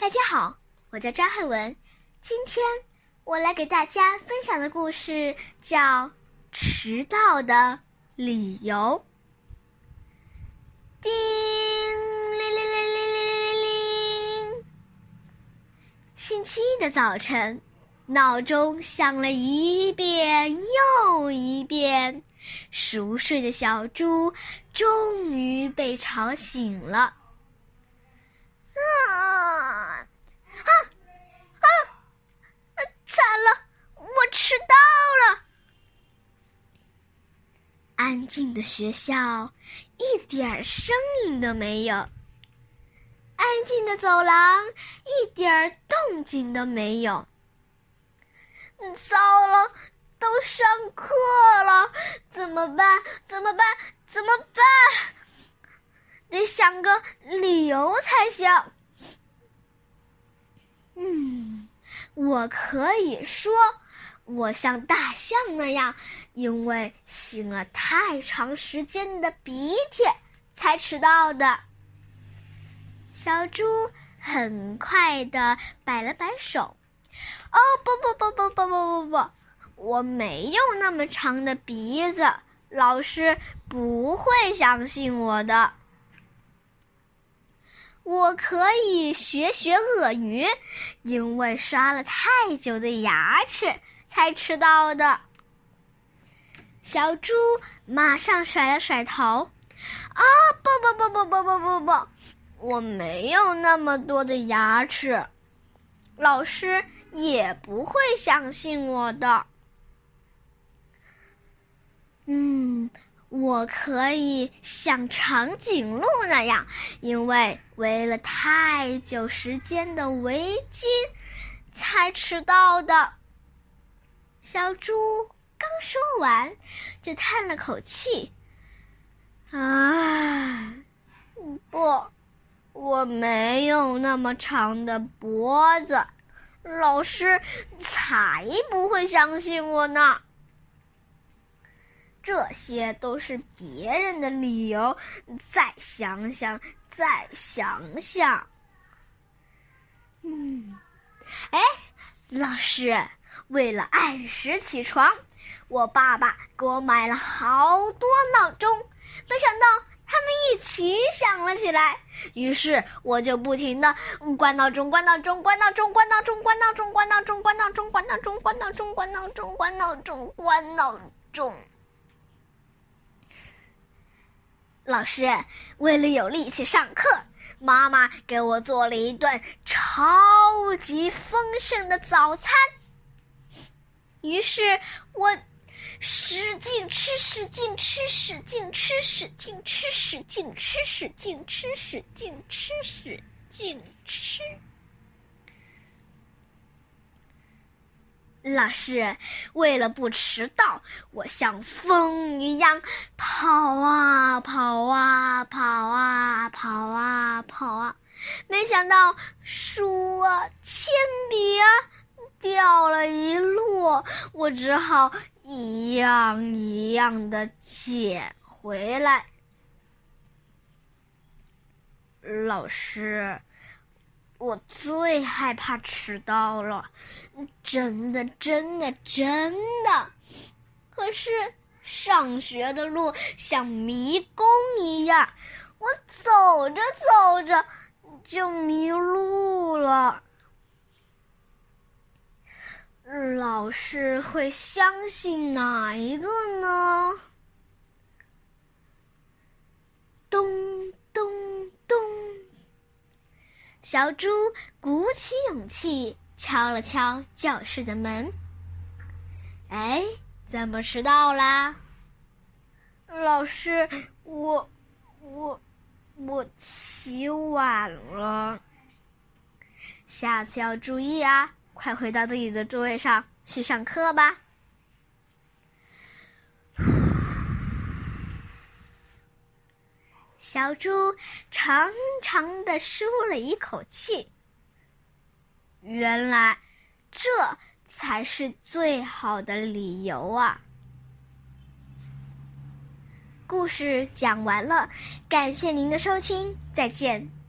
大家好，我叫张汉文。今天我来给大家分享的故事叫《迟到的理由》。叮铃铃铃铃铃铃铃！星期一的早晨，闹钟响了一遍又一遍，熟睡的小猪终于被吵醒了。啊啊啊！惨了，我迟到了。安静的学校，一点声音都没有；安静的走廊，一点动静都没有。糟了，都上课了，怎么办？怎么办？怎么办？得想个理由才行。嗯，我可以说，我像大象那样，因为擤了太长时间的鼻涕才迟到的。小猪很快的摆了摆手：“哦，不不不不不不不不，我没有那么长的鼻子，老师不会相信我的。”我可以学学鳄鱼，因为刷了太久的牙齿才迟到的。小猪马上甩了甩头：“啊，不不不不不不不不，我没有那么多的牙齿，老师也不会相信我的。”嗯。我可以像长颈鹿那样，因为围了太久时间的围巾，才迟到的。小猪刚说完，就叹了口气：“啊，不，我没有那么长的脖子，老师才不会相信我呢。”这些都是别人的理由，再想想，再想想。嗯，哎，老师，为了按时起床，我爸爸给我买了好多闹钟，没想到他们一起响了起来，于是我就不停的关闹钟，关闹钟，关闹钟，关闹钟，关闹钟，关闹钟，关闹钟，关闹钟，关闹钟，关闹钟，关闹钟，关闹钟。老师，为了有力气上课，妈妈给我做了一顿超级丰盛的早餐。于是我使劲吃，使劲吃，使劲吃，使劲吃，使劲吃，使劲吃，使劲吃，使劲吃。老师，为了不迟到，我像风一样跑啊跑啊跑啊跑啊跑啊，没想到书啊、铅笔啊掉了一摞，我只好一样一样的捡回来。老师。我最害怕迟到了，真的，真的，真的。可是上学的路像迷宫一样，我走着走着就迷路了。老师会相信哪一个呢？咚咚咚。小猪鼓起勇气敲了敲教室的门。哎，怎么迟到啦？老师，我我我起晚了。下次要注意啊！快回到自己的座位上去上课吧。小猪长长的舒了一口气。原来，这才是最好的理由啊！故事讲完了，感谢您的收听，再见。